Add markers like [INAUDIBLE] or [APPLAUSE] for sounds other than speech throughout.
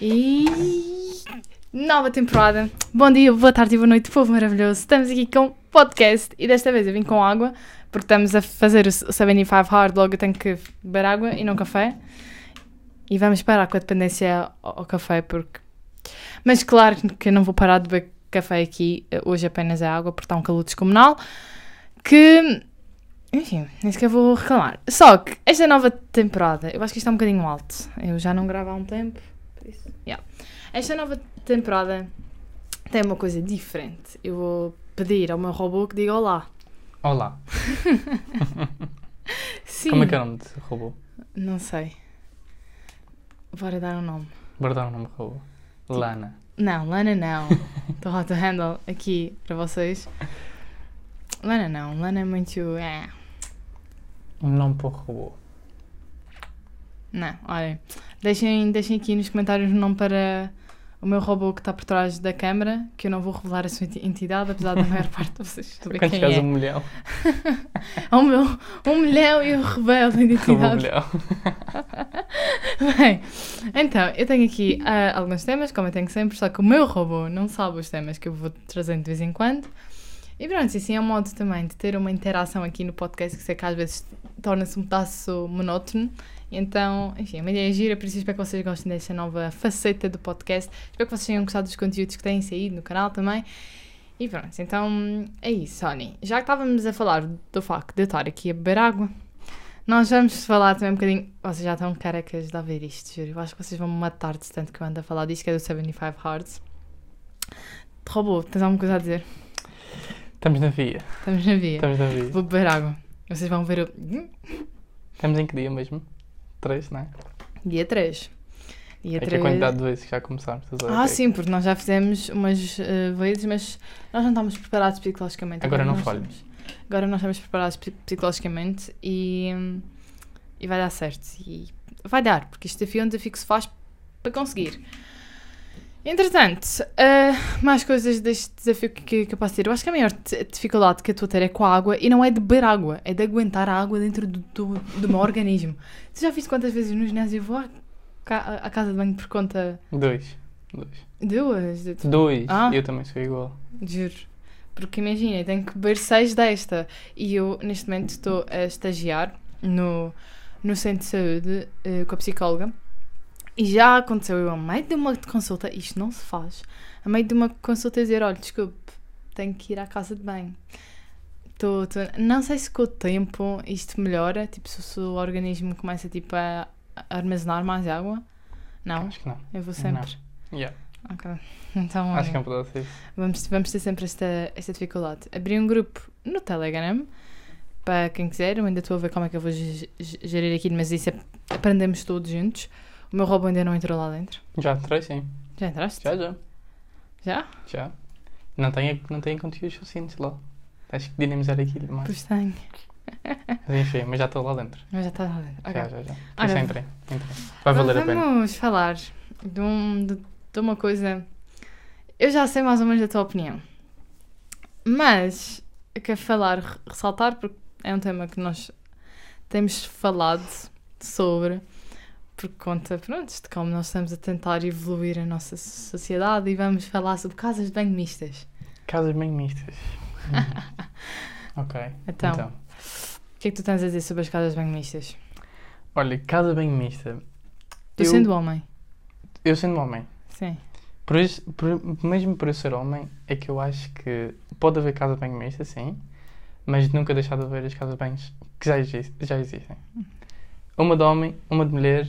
E nova temporada. Bom dia, boa tarde e boa noite, povo maravilhoso. Estamos aqui com podcast e desta vez eu vim com água, porque estamos a fazer o 75 Hard, logo eu tenho que beber água e não café. E vamos parar com a dependência ao, café, porque. Mas claro que eu não vou parar de beber café aqui, hoje apenas é água, porque está um calor descomunal. Que. Enfim, nem sequer vou reclamar. Só que esta nova temporada, eu acho que isto é um bocadinho alto. Eu já não gravo há um tempo. Isso, yeah. Esta nova temporada tem uma coisa diferente. Eu vou pedir ao meu robô que diga olá. Olá. Sim. [LAUGHS] Como é que é o nome desse robô? Não sei. Bora dar um nome. Bora dar um nome robô. Lana. Não, Lana não. [LAUGHS] Estou hot to handle aqui para vocês. Lana não. Lana é muito. É. Um nome para o robô. Não, olhem. Deixem, deixem aqui nos comentários o nome para o meu robô que está por trás da câmara, que eu não vou revelar a sua enti- entidade, apesar da maior [LAUGHS] parte de vocês saber Quando quem é. um milhão. É o meu um milhão e eu revelo a [LAUGHS] identidade. milhão. [LAUGHS] Bem, então, eu tenho aqui ah, alguns temas, como eu tenho sempre, só que o meu robô não sabe os temas que eu vou trazendo de vez em quando. E pronto, assim é um modo também de ter uma interação aqui no podcast que sei que às vezes torna-se um pedaço monótono. Então, enfim, é uma ideia gira, por isso espero que vocês gostem desta nova faceta do podcast. Espero que vocês tenham gostado dos conteúdos que têm saído no canal também. E pronto, então é isso, Sony. Já que estávamos a falar do facto de eu estar aqui a beber água, nós vamos falar também um bocadinho. Vocês já estão carecas de ouvir isto, juro. Eu acho que vocês vão me matar de tanto que eu ando a falar disto, que é do 75 Hearts. Robô, tens alguma coisa a dizer? Estamos na via. Estamos na via. Estamos na via. Vou beber água. Vocês vão ver o. Estamos em que dia mesmo? Três, não é? Dia 3. Dia É que a 3. quantidade de vezes que já começámos. a? Ah, sim, porque nós já fizemos umas eh, vezes, mas nós não estamos preparados psicologicamente. Agora não nós falho. estamos. Agora nós estamos preparados psi- psicologicamente e, e vai dar certo. E vai dar, porque este desafio é um desafio que se faz para conseguir. Entretanto, eh, mais coisas deste desafio que, que eu posso ter. Eu acho que a maior dificuldade que eu estou a ter é com a água e não é de beber água, é de aguentar a água dentro do, do, do meu organismo. Tu já viste quantas vezes no ginásio eu vou à, à casa de banho por conta. Dois. Dois. Duas? Dois. Ah. Eu também sou igual. Juro. Porque imagina, eu tenho que beber seis desta. E eu, neste momento, estou a estagiar no, no centro de saúde eh, com a psicóloga. E já aconteceu eu, a meio de uma consulta, isto não se faz, a meio de uma consulta dizer: olha, desculpe, tenho que ir à casa de banho. Tô, tô- Não sei se com o tempo isto melhora, tipo, se o organismo começa tipo, a armazenar mais água. Não, Acho que não. eu vou sempre. Yeah. Ok. [LAUGHS] Então, Acho que é um pedaço disso. Vamos, vamos ter sempre esta, esta dificuldade. Abri um grupo no Telegram para quem quiser. Eu ainda estou a ver como é que eu vou ge- ge- gerir aqui, mas isso é, aprendemos todos juntos. O meu robô ainda não entrou lá dentro. Já entrei, sim. Já entraste? Já, já. Já? Já. Não tem, não tem conteúdos suficientes lá. Tens que dinamizar aquilo mais. Pois tenho. Mas enfim, mas já estou lá dentro. Mas já está lá dentro. Já, já, já. Por isso entrei. entrei. Vai valer a pena. Vamos falar de, um, de, de uma coisa. Eu já sei mais ou menos da tua opinião. Mas eu quero falar, re- ressaltar, porque é um tema que nós temos falado sobre, por conta, pronto, de como nós estamos a tentar evoluir a nossa sociedade e vamos falar sobre casas de banho mistas. Casas bem mistas. Hum. [LAUGHS] ok. Então, Então. o que é que tu tens a dizer sobre as casas de banho mistas? Olha, casa bem mista. Tu Eu- sendo homem, Eu sendo homem. sim. Por isso, por- mesmo por eu ser homem, é que eu acho que pode haver casa bem mista, sim, mas nunca deixar de haver as casas bem que já, já existem. Uma de homem, uma de mulher,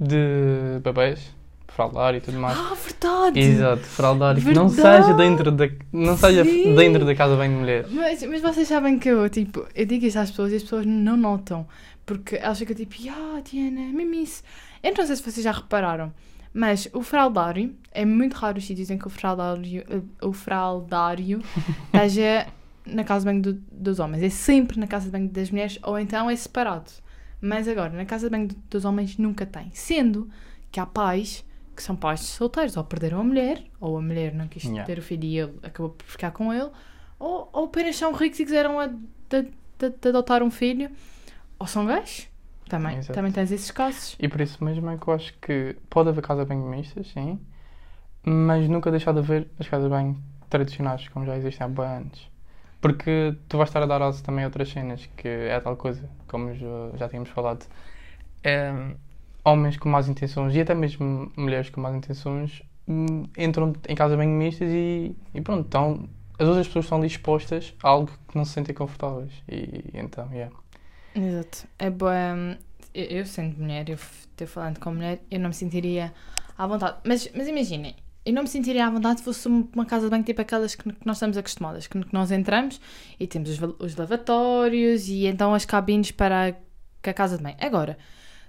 de bebês, fraldar e tudo mais. Ah, verdade! Exato, fraldar que não Verdade! seja dentro da não seja Sim! dentro da casa bem de mulher. Mas, mas vocês sabem que eu, tipo, eu digo isso às pessoas e as pessoas não notam. Porque elas ficam tipo, ah, Diana, mesmo isso. Eu não sei se vocês já repararam, mas o fraldário, é muito raro os sítios em que o fraldário, eh, o fraldário [LAUGHS] esteja na casa de banho do- dos homens. É sempre na casa de banho das mulheres ou então é separado. Mas agora, na casa de banho do- dos homens nunca tem. Sendo que há pais que são pais solteiros, ou perderam a mulher, ou a mulher não quis Yeah. ter o filho e ele acabou por ficar com ele, ou, ou apenas são ricos e quiseram a- de, de- de adotar um filho, ou são gays, Também, Exato. também tens esses casos. E por isso mesmo é que eu acho que pode haver casa bem mistas, sim, mas nunca deixar de haver as casas bem tradicionais, como já existem há bem antes. Porque tu vais estar a dar asa também a outras cenas, que é tal coisa, como já, tínhamos falado. É, homens com más intenções e até mesmo mulheres com más intenções hum, entram em casa bem mistas e, e pronto, então as outras pessoas estão ali expostas a algo que não se sentem confortáveis. E, então, yeah. Exato. É boa. Eu, eu sendo mulher, eu estou falando com mulher, eu não me sentiria à vontade. Mas, mas imaginem, eu não me sentiria à vontade se fosse um- uma casa de banho tipo aquelas que, nós estamos acostumadas, que, que nós entramos e temos os, os lavatórios e então as cabines para a, a casa de banho. Agora,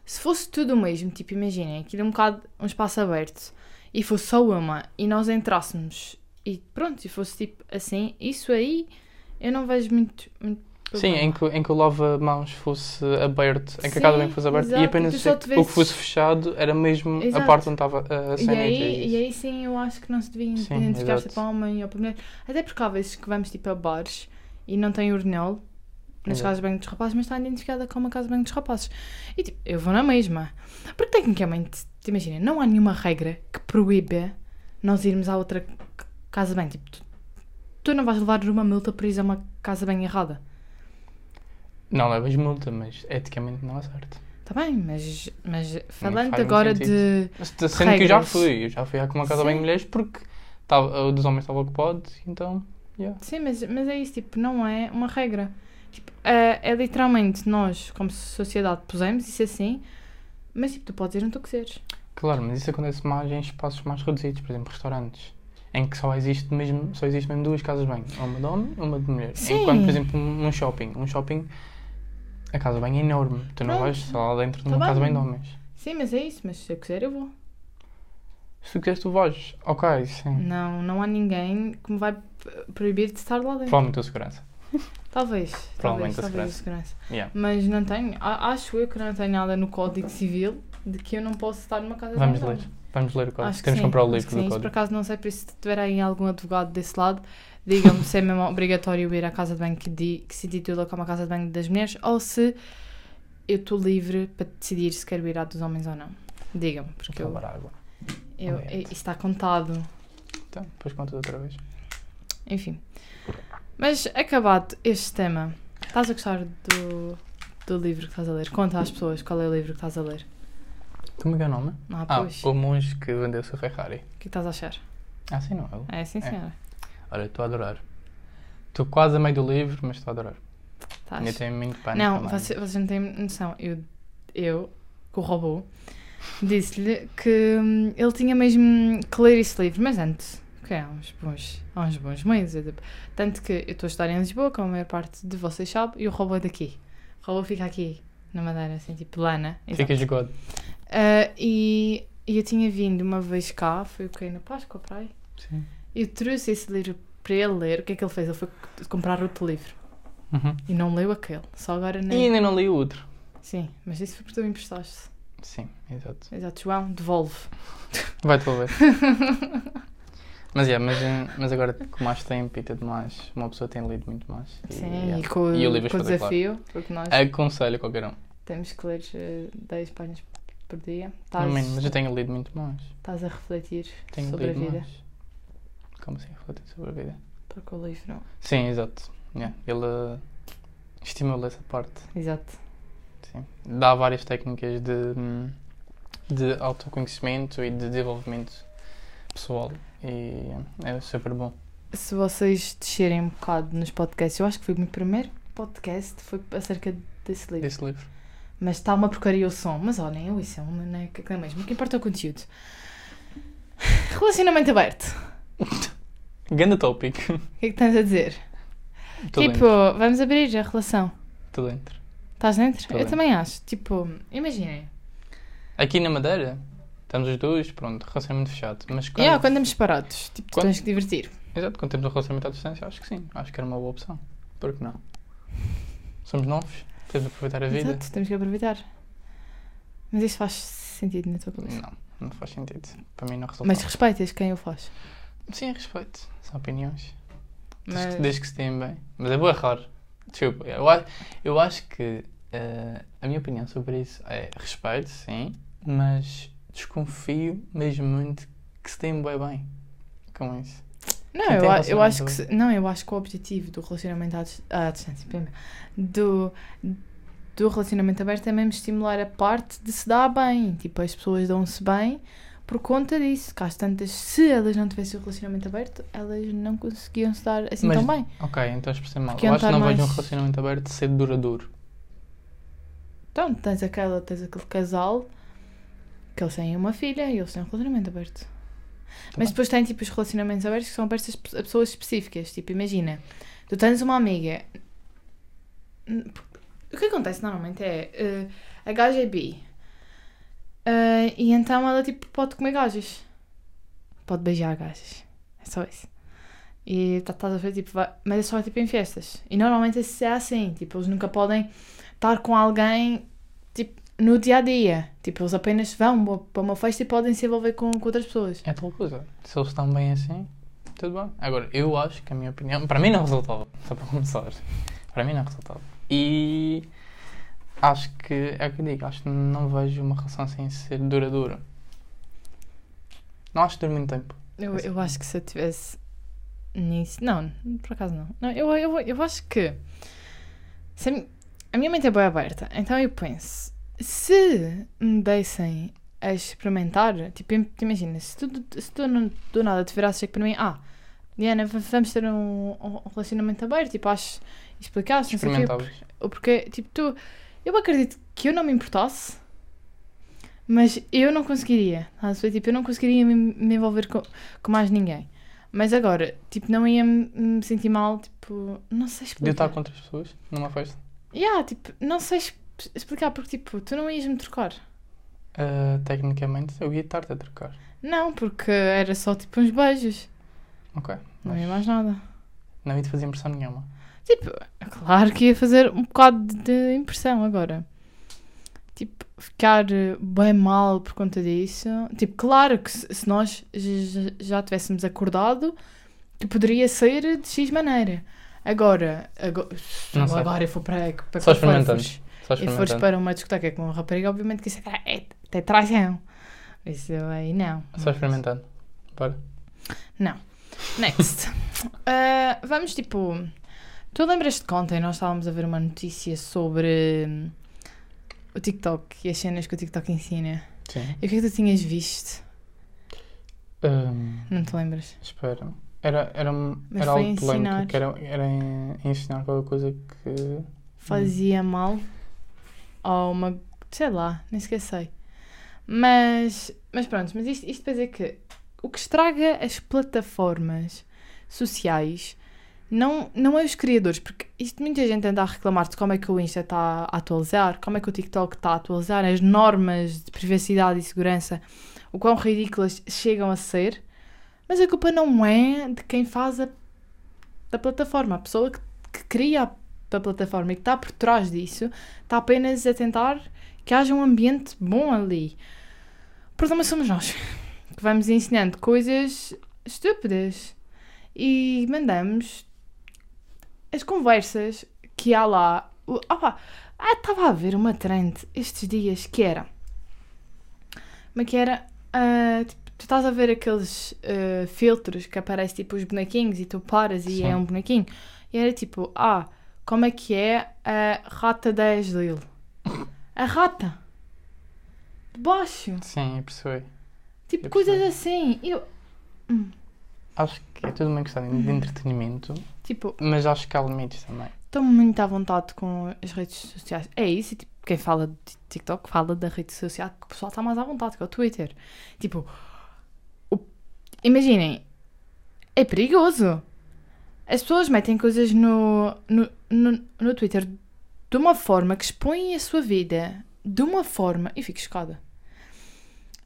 se fosse tudo o mesmo, tipo, imaginem, aquilo é um bocado um espaço aberto e fosse só uma e nós entrássemos e pronto, e fosse tipo assim, isso aí eu não vejo muito. muito Sim, em que, em que o lava-mãos fosse aberto, em que a casa bem fosse aberta e apenas o que fosse fechado era mesmo a Exato. parte onde estava a E cena. aí, e e aí sim eu acho que não se devia identificar-se exato. para homem ou para mulher. Até porque há vezes que vamos tipo a bares e não tem urinol nas Exato. casas de banho dos rapazes, mas está identificada como a casa de banho dos rapazes. E tipo, eu vou na mesma. Porque tecnicamente, te imagina, não há nenhuma regra que proíbe nós irmos à outra casa de banho. Tipo, tu, tu não vais levar uma multa por ir a uma casa de banho errada. Não levas multa, mas eticamente não é certo. Está bem, mas, mas falando faz muito agora de. sentido. Mas, Sendo que eu já Regras. fui, eu já fui à uma casa bem Sim. mulheres porque o dos homens estava ocupado, então. Yeah. Sim, mas, mas é isso, tipo, não é uma regra. Tipo, é, é literalmente nós, como sociedade, pusemos isso assim, mas tipo, tu podes ir onde tu quiseres. Claro, mas isso acontece mais em espaços mais reduzidos, por exemplo, restaurantes. Em que só existe mesmo, só existe mesmo duas casas de banho, uma de homem e uma de mulher. Sim. Enquanto, por exemplo, um um shopping, um shopping, a casa banho é enorme. Tu não Pronto. vais só lá dentro de Tá uma casa de bem. banho de homens. Sim, mas é isso, mas se eu quiser eu vou. Se tu quiseres, tu vais. Ok, sim. Não, não há ninguém que me vai p- proibir de estar lá dentro. Provavelmente [LAUGHS] a segurança. Talvez, talvez, Provavelmente a talvez segurança. Yeah. Mas não tenho, a- acho eu que não tenho nada no Código Civil de que eu não posso estar numa casa Vamos de banho. ler. Vamos ler o código. Acho que Temos sim, que comprar o acho livro que do sim. Isso por código. acaso não sei, por isso se tiver aí algum advogado desse lado, diga-me se é mesmo obrigatório ir à casa de banho que, di- que se intitula como a casa de banho das mulheres ou se eu estou livre para decidir se quero ir à dos homens ou não. Diga-me, porque eu água. eu, isso está contado. Então, depois conta outra vez. Enfim. Mas acabado este tema, estás a gostar do, do livro que estás a ler? Conta às pessoas qual é o livro que estás a ler. Como é que é o nome? Ah, Ah, pois. o monge que vendeu seu Ferrari. O que estás a achar? Ah, sim, não é? É, sim, É. Olha, estou a adorar. Estou quase a meio do livro, mas estou a adorar. Ainda tenho muito pânico Não, também. você, não tem noção. Eu, eu com o robô, disse-lhe que hum, ele tinha mesmo que ler esse livro, mas antes, que é há uns bons, há uns bons meses. eu, tipo, Tanto que eu estou a estar em Lisboa, como a maior parte de vocês sabe, e o robô é daqui. O robô fica aqui, na Madeira, assim, tipo lana. Fica jogado. Ah, e, e eu tinha vindo uma vez cá, foi o que? Na Páscoa, para aí. Sim. Eu trouxe esse livro para ele ler. O que é que ele fez? Ele foi comprar outro livro. Uhum. E não leu aquele. Só agora E nem. ainda não li o outro. Sim, mas isso foi porque tu me emprestaste. Sim, exato. Exato, João, devolve. Vai devolver. [LAUGHS] mas, yeah, mas, eh, mas agora com mais tempo e tudo mais, uma pessoa tem lido muito mais. E, Sim, yeah. e com, E o livro é com o desafio, porque nós Aconselho qualquer um. temos que ler eh, 10 páginas por dia. Mínimo, mas eu tenho lido muito mais. estás a refletir Tenho sobre a vida. mais. Como assim refletir sobre a vida? Porque o livro. Sim, exato. Yeah. Ele eh, estimula essa parte. Exato. Sim. Dá várias técnicas de, hum, de autoconhecimento e de desenvolvimento pessoal. E é super bom. Se vocês descerem um bocado nos podcasts, eu acho que foi o meu primeiro podcast, foi acerca desse livro. Desse livro. Mas está uma porcaria o som. Mas olhem, eu isso é uma não é que é mesmo. O que importa é o conteúdo. Relacionamento aberto. [LAUGHS] Ganda tópico. O que é que tens a dizer? Estou tipo, dentro. vamos abrir a relação. Estou dentro. Estás dentro? Tô eu dentro. também acho. Tipo, imaginem. Aqui na Madeira, estamos os dois, pronto, relacionamento fechado. Mas quando, Yeah, quando estamos separados, tipo, Quando- tens que divertir. Exato, quando temos um relacionamento à distância, acho que sim. Acho que era uma boa opção. Por que não? Somos novos, temos de aproveitar a vida. Exato, temos que aproveitar. Mas isso faz sentido na tua cabeça. Não, não faz sentido. Para mim não resulta. Mas respeitas quem o faz. Sim, respeito. São opiniões. Desde, Mas, que, desde que se tenham bem. Mas é boa raro. Desculpa. Eu, a- eu acho que eh, a minha opinião sobre isso é respeito, sim, mas desconfio mesmo muito que se deem bem bem com isso. Não, Quem eu, tem a- eu acho que se- não, eu acho que o objetivo do relacionamento à, à distância, do, do relacionamento aberto é mesmo estimular a parte de se dar bem. Tipo, as pessoas dão-se bem por conta disso. Que às tantas, se elas não tivessem o relacionamento aberto, elas não conseguiam se dar assim Mas- tão bem. Ok, então expressei mal. Porque Eu acho que não estar vejo um mais- relacionamento aberto ser duradouro. Então, tens, aquela, tens aquele casal que eles têm uma filha e eles têm um relacionamento aberto. Mas bem. depois tem tipo os relacionamentos abertos que são abertos a pe- a pessoas específicas. Tipo, imagina, tu tens uma amiga. O que acontece normalmente é eh, a gaja é bi. Eh, e então ela tipo pode comer gajas. Pode beijar gajas. É só isso. E tá- estás a ver, tipo, vai- mas é só tipo em festas. E normalmente é assim, tipo, eles nunca podem estar com alguém tipo no dia a dia. Tipo, eles apenas vão para uma festa e podem se envolver com, com outras pessoas. É tal coisa. Se eles estão bem assim, tudo bem. Agora, eu acho que a minha opinião. Para mim não resultava. Só para começar. Para mim não resultava. E. Acho que. É o que eu digo. Acho que não vejo uma relação assim ser duradoura. Não acho que dure muito tempo. Eu, eu acho que se eu tivesse nisso. Não, por acaso não. não eu, eu, eu acho que. se a, mi- a minha mente é bem aberta. Então eu penso. Se me dessem a experimentar. Tipo, im- imagina, se tu, se tu não- do nada te virasses aqui para mim. Ah, Diana, vamos ter um, um relacionamento aberto. Tipo, acho. Explicaste, não sei o quê. Porque, tipo, tu. Eu acredito que eu não me importasse, mas eu não conseguiria. Ver? Tipo, eu não conseguiria me, me envolver com, com mais ninguém. Mas agora, tipo, não ia me sentir mal, tipo, não sei De explicar. estar com outras pessoas numa festa. Yeah, tipo, não sei explicar porque, tipo, tu não ias me trocar. Ah, tecnicamente, eu ia estar-te a trocar. Não, porque era só, tipo, uns beijos. Ok. Não ia mais nada. Não ia te fazer impressão nenhuma. Tipo, claro que ia fazer um bocado de impressão agora. Tipo, ficar eh, bem mal por conta disso. Tipo, claro que se, nós já tivéssemos acordado, que poderia ser de X maneira. Agora, agora, se Não sei. agora eu for para, para Só para experimentando. e fores para uma discoteca com uma rapariga, obviamente que isso é, é, é traição. Isso aí não. Só experimentando. Bora. Next. Ah, [LAUGHS] vamos tipo. Tu lembras-te que ontem nós estávamos a ver uma notícia sobre hum, o TikTok e as cenas que o TikTok ensina? Sim. E o que é que tu tinhas visto? Ahm, Não te lembras? espera. Era, era, um- Mas era algo polémico. Que era, era em- ensinar qualquer coisa que. Fazia mal ou uma. sei lá, nem sequer sei. Mas, mas pronto, mas isto, isto para dizer que o que estraga as plataformas sociais não, não é os criadores, porque isto muita gente anda a reclamar de como é que o Insta está a atualizar, como é que o TikTok está a atualizar, as normas de privacidade e segurança, o quão ridículas chegam a ser, mas a culpa não é de quem faz a da plataforma, a pessoa que, que cria a da plataforma e que está por trás disso está apenas a tentar que haja um ambiente bom ali. O problema somos nós que vamos ensinando coisas estúpidas e mandamos as conversas que há lá. Opa, ah, estava a ver uma trend estes dias que era. Mas que era. ah, tipo, tu estás a ver aqueles ah, filtros que aparecem tipo os bonequinhos e tu paras e Sim. é um bonequinho. E era tipo, ah, como é que é a rata da Ashley? A rata. De baixo. Sim, eu percebi. Tipo, Eu coisas percebi. assim. Eu, Acho que é tudo uma questão de entretenimento, tipo, mas acho que há limites também. estou muito à vontade com as redes sociais. É isso, e, tipo, quem fala de TikTok fala da rede social que o pessoal está mais à vontade, que é o Twitter. Tipo, o- imaginem, é perigoso. As pessoas metem coisas no, no, no, no Twitter de uma forma que expõem a sua vida de uma forma. Eu fico chocada.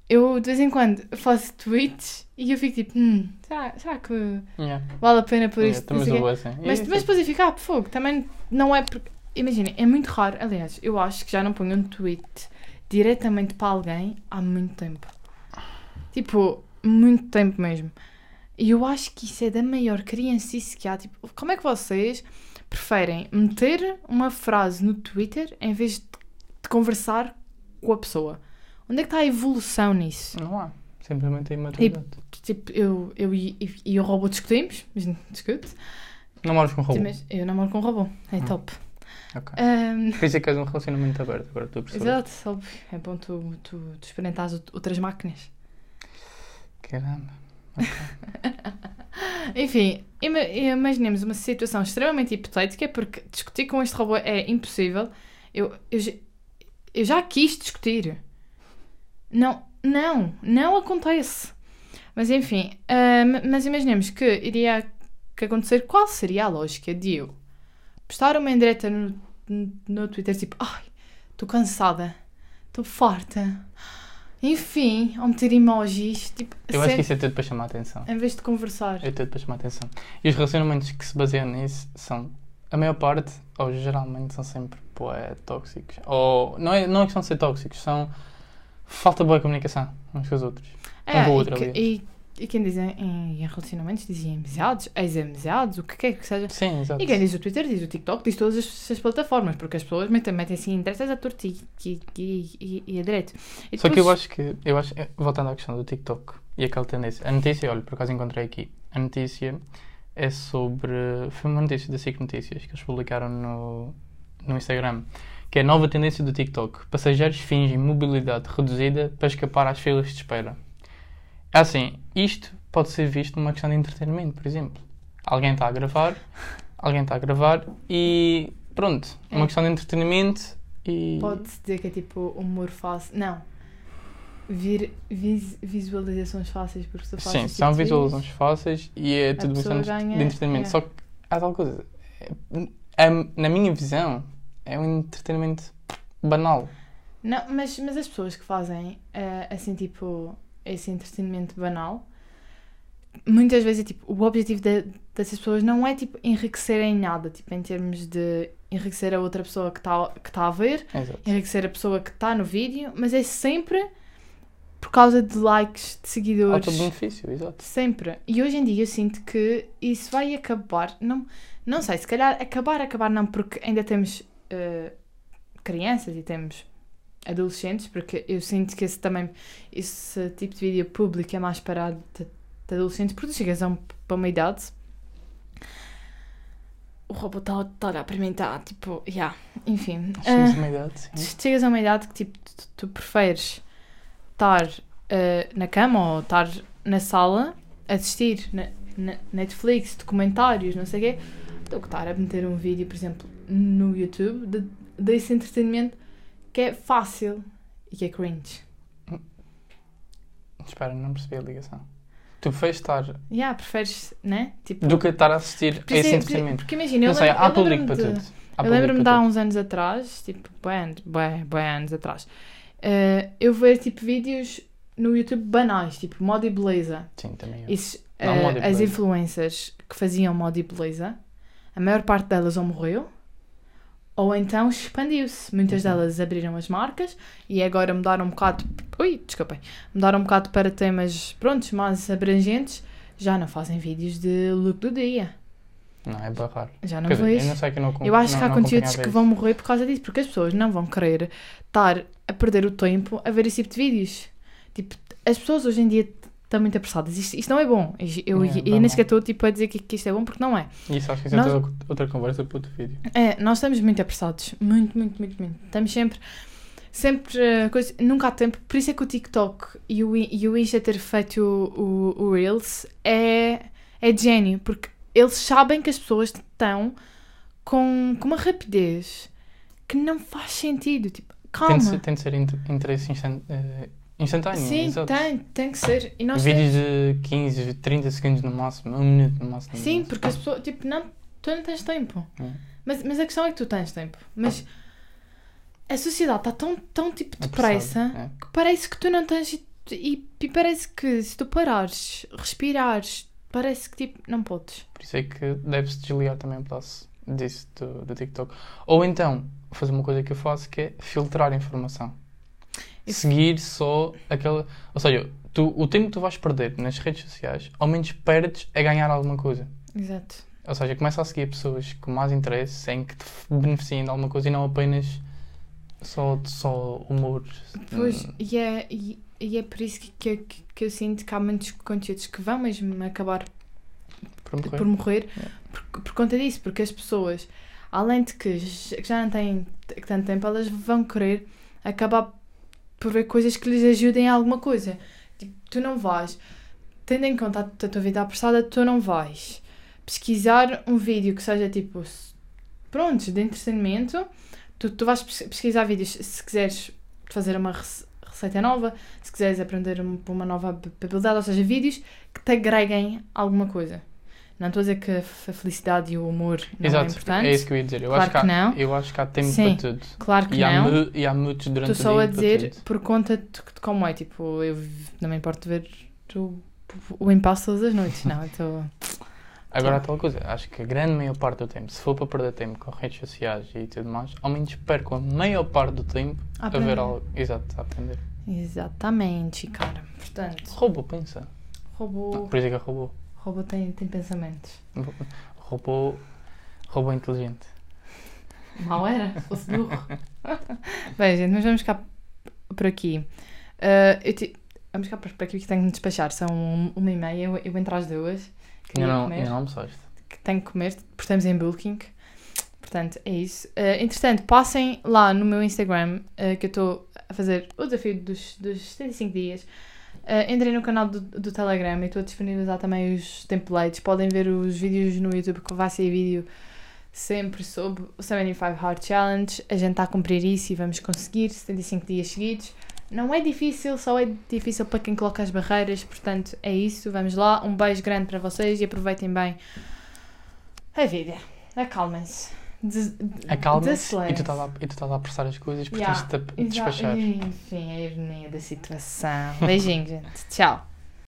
Eu de vez em quando faço tweets e eu fico tipo, hum, será, será que Yeah. vale a pena por Yeah, isto? assim. Mas, mas depois eu fico, ah, por fogo, também não é porque. Imaginem, é muito raro. Aliás, eu acho que já não ponho um tweet diretamente para alguém há muito tempo. Tipo, muito tempo mesmo. E eu acho que isso é da maior criancice que há. Tipo, como é que vocês preferem meter uma frase no Twitter em vez de conversar com a pessoa. Onde é que está a evolução nisso? Não há. Simplesmente a imaturidade. Tipo, eu, eu e, e- e o robô discutimos, mas não discute. Não moras com robô. Mas eu namoro com um robô, é Hum. top. Ok. Por isso é que és um relacionamento aberto, agora estou a perceber. exato, óbvio. É bom tu, tu, tu experimentares out- outras máquinas. Caramba. [LAUGHS] Enfim, ima- imaginemos uma situação extremamente hipotética, porque discutir com este robô é impossível. Eu, eu, eu já quis discutir. Não, não, não acontece. Mas enfim, ahm, mas imaginemos que iria que acontecer, qual seria a lógica de eu postar uma indireta no, no Twitter, tipo, ai, estou cansada, estou farta. Enfim, ou meter emojis, tipo, Eu acho que isso é tudo para chamar a atenção. em vez de conversar. É tudo para chamar a atenção. E os relacionamentos que se baseiam nisso são, a maior parte, ou geralmente, são sempre bué, tóxicos. Ou, não é, não é questão de ser tóxicos, são falta boa comunicação uns com os outros. Um com o É, outro, e, aliás. e, e quem diz em, em relacionamentos dizia amizades, ex-amizades, o que quer que seja. Sim, exato. E quem diz o Twitter diz o TikTok, diz todas as, as plataformas, porque as pessoas metem, metem assim interesses a torto e, e, e, e, a direito. E Só que eu acho que, eu acho, eh, voltando à questão do TikTok e aquela tendência, a notícia, olha, por acaso encontrei aqui, a notícia é sobre, foi uma notícia da SIC Notícias que eles publicaram no, no Instagram, que é a nova tendência do TikTok. Passageiros fingem mobilidade reduzida para escapar às filas de espera. É assim, isto pode ser visto numa questão de entretenimento, por exemplo. Alguém está a gravar, alguém está a gravar e pronto, é uma É. questão de entretenimento e... Pode-se dizer que é tipo humor fácil. Não. Vir, vis- visualizações fáceis, porque tu fazes Sim, são tipo visualizações fáceis e é tudo questão de- ganha- de entretenimento. é. Só que há tal coisa. é- na minha visão, é um entretenimento banal. Não, mas, mas as pessoas que fazem eh, assim, tipo, esse entretenimento banal, muitas vezes é tipo, o objetivo de- dessas pessoas não é tipo enriquecer em nada, tipo, em termos de enriquecer a outra pessoa que está que tá a ver, Exato. enriquecer a pessoa que está no vídeo, mas é sempre por causa de likes, de seguidores. Auto-benefício, exato. Sempre. E hoje em dia eu sinto que isso vai acabar. Não, não sei, se calhar acabar, acabar não, porque ainda temos eh, crianças e temos adolescentes, porque eu sinto que esse também, esse tipo de vídeo público é mais para de, de adolescentes, porque tu chegas a, um, para uma idade. O robô está tá a olhar para mim, está tipo, yeah. enfim. Chegas a uma idade, sim. chegas a uma idade que tipo, tu, tu preferes estar eh, na cama ou estar na sala assistir na, na Netflix, documentários, não sei o quê, do que estar a meter um vídeo, por exemplo, no YouTube de, desse entretenimento que é fácil e que é cringe. Espera, não percebi a ligação. Tu preferes estar Yeah, preferes, né? Tipo, do que estar a assistir a isso esse é- entretenimento. Porque imagina, eu Não sei, há público para tudo. eu lembro-me de há uns anos atrás, tipo, anos- bué, bué anos atrás, eh, eu ver tipo vídeos no YouTube banais, tipo moda e beleza. Sim, também eu. Isso, Não, e as influencers que faziam moda e beleza, a maior parte delas ou morreu, ou então expandiu-se. Muitas delas abriram as marcas e agora mudaram um bocado. Ui, desculpem. Mudaram um bocado para temas prontos, mais abrangentes. Já não fazem vídeos de look do dia. Não, é barrar. Já não Quer dizer, vejo. eu não sei que não Eu acho não- que há conteúdos que vão morrer por causa disso, porque as pessoas não vão querer estar a perder o tempo a ver esse tipo de vídeos. Tipo, as pessoas hoje em dia estão muito apressadas. Isto, isto não é bom. Eu, É, e é nem sequer estou tipo, a dizer que, que isto é bom, porque não é. Isso acho que isso é Nós- outra, outra conversa para outro vídeo. É, nós estamos muito apressados. Muito, muito, muito, muito. Estamos sempre. Sempre. eh, coisa, nunca há tempo. Por isso é que o TikTok e o, e o Insta ter feito o, o, o Reels é, é de gênio. Porque eles sabem que as pessoas estão com, com uma rapidez que não faz sentido. Tipo, calma. Tem de ser, tem de ser inter- interesse instan- eh, instantâneo. Sim, exato. tem, tem que ser. E nós Vídeos de 15, 30 segundos no máximo, um minuto no máximo. Sim, porque as pessoas, tipo, não, tu não tens tempo. É. Mas, mas a questão é que tu tens tempo. Mas a sociedade está tão, tão tipo depressa Apressado, é. que parece que tu não tens. E, e, e parece que se tu parares, respirares, parece que tipo, não podes. Por isso é que deve-se desligar também um pedaço disso do, do TikTok. Ou então, fazer uma coisa que eu faço que é filtrar a informação. Seguir só aquela. Ou seja, tu, o tempo que tu vais perder nas redes sociais, ao menos perdes a ganhar alguma coisa. Exato. Ou seja, começa a seguir pessoas com mais interesse em que te beneficiem de alguma coisa e não apenas só, só humor. Pois, Hum, e é, e, e é por isso que, que, que- eu sinto que há muitos conteúdos que vão mesmo acabar Para morrer. por morrer Yeah. por, por conta disso, porque as pessoas, além de que já não têm tanto tempo, elas vão querer acabar por ver coisas que lhes ajudem a alguma coisa. Tipo, tu não vais, tendo em conta a, tua vida apressada, tu não vais pesquisar um vídeo que seja tipo, s- pronto, de entretenimento. Tu, tu vais pes- pesquisar vídeos se quiseres fazer uma rece- receita nova, se quiseres aprender um- uma nova hab- habilidade, ou seja, vídeos que te agreguem alguma coisa. Não estou a dizer que a felicidade e o humor não é Exato, importante. é isso que eu ia dizer. Eu, Claro acho que há, que não. eu acho que há tempo Sim. para tudo. Claro que E há, não. mu- e há muitos durante Estou só a dizer por conta de, de como é. Tipo, eu não me importo de ver o, o impasse todas as noites. Não, eu estou. Agora há tal coisa, acho que a grande maior parte do tempo, se for para perder tempo com redes sociais e tudo mais, ao menos perco a maior parte do tempo a a ver algo. Exato, a aprender. Exatamente, cara. Portanto, Robô, pensa. robô, Por isso é que é robô. Robô tem, tem pensamentos. Robô. Robô inteligente. Mal era, se fosse burro. Bem, gente, mas vamos ficar por aqui. Ah, eu ti- Vamos ficar por aqui que tenho que me despachar. São um- uma e meia, eu, eu entro às duas. Ainda não, comer. ainda não almoçaste. que tenho que comer, porque estamos em Booking. Portanto, é isso. Uh, entretanto, passem lá no meu Instagram, uh, que eu estou a fazer o desafio dos, dos 75 dias. Uh, entrem no canal do, do Telegram e estou a disponibilizar também os templates. Podem ver os vídeos no YouTube, que vai ser vídeo sempre sobre o 75 Hard Challenge. A gente está a cumprir isso e vamos conseguir 75 dias seguidos. Não é difícil, só é difícil para quem coloca as barreiras. Portanto, é isso. Vamos lá. Um beijo grande para vocês e aproveitem bem a vida. Acalmem-se. Acalma-se e tu estás a, e tu estás a apressar as coisas porque Yeah, tens de te despachar. Enfim, a ironia da situação. Beijinho, gente. Tchau.